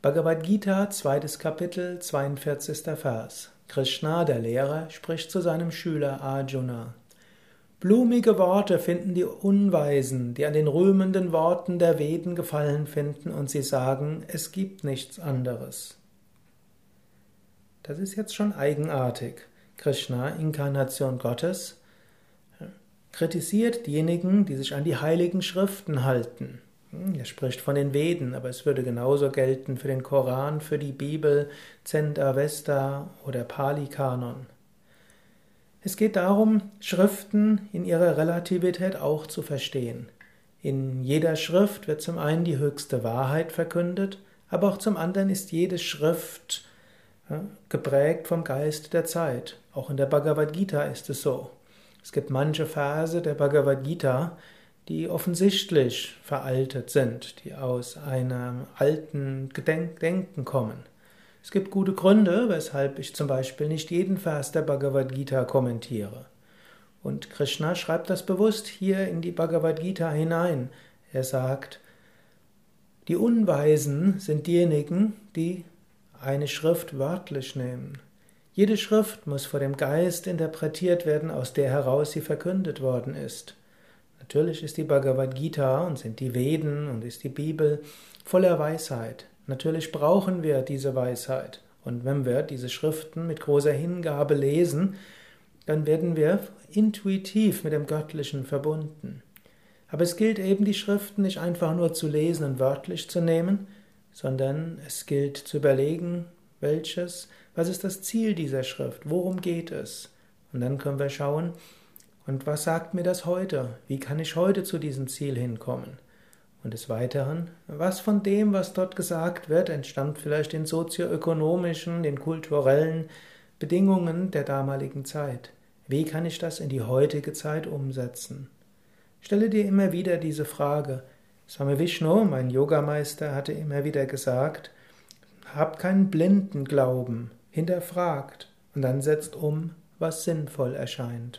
Bhagavad Gita, zweites Kapitel, 42. Vers. Krishna, der Lehrer, spricht zu seinem Schüler Arjuna. Blumige Worte finden die Unweisen, die an den rühmenden Worten der Veden gefallen finden, und sie sagen, es gibt nichts anderes. Das ist jetzt schon eigenartig. Krishna, Inkarnation Gottes, kritisiert diejenigen, die sich an die heiligen Schriften halten. Hm, er spricht von den Veden, aber es würde genauso gelten für den Koran, für die Bibel, Zend Avesta oder Pali-Kanon. Es geht darum, Schriften in ihrer Relativität auch zu verstehen. In jeder Schrift wird zum einen die höchste Wahrheit verkündet, aber auch zum anderen ist jede Schrift geprägt vom Geist der Zeit. Auch in der Bhagavad Gita ist es so. Es gibt manche Verse der Bhagavad Gita, die offensichtlich veraltet sind, die aus einem alten Gedenken kommen. Es gibt gute Gründe, weshalb ich zum Beispiel nicht jeden Vers der Bhagavad Gita kommentiere. Und Krishna schreibt das bewusst hier in die Bhagavad Gita hinein. Er sagt, die Unweisen sind diejenigen, die eine Schrift wörtlich nehmen. Jede Schrift muss vor dem Geist interpretiert werden, aus der heraus sie verkündet worden ist. Natürlich ist die Bhagavad Gita und sind die Veden und ist die Bibel voller Weisheit. Natürlich brauchen wir diese Weisheit. Und wenn wir diese Schriften mit großer Hingabe lesen, dann werden wir intuitiv mit dem Göttlichen verbunden. Aber es gilt eben, die Schriften nicht einfach nur zu lesen und wörtlich zu nehmen, sondern es gilt zu überlegen, welches, was ist das Ziel dieser Schrift, worum geht es? Und dann können wir schauen, und was sagt mir das heute? Wie kann ich heute zu diesem Ziel hinkommen? Und des Weiteren, was von dem, was dort gesagt wird, entstammt vielleicht den sozioökonomischen, den kulturellen Bedingungen der damaligen Zeit? Wie kann ich das in die heutige Zeit umsetzen? Stelle dir immer wieder diese Frage. Swami Vishnu, mein Yogameister, hatte immer wieder gesagt, habt keinen blinden Glauben, hinterfragt und dann setzt um, was sinnvoll erscheint.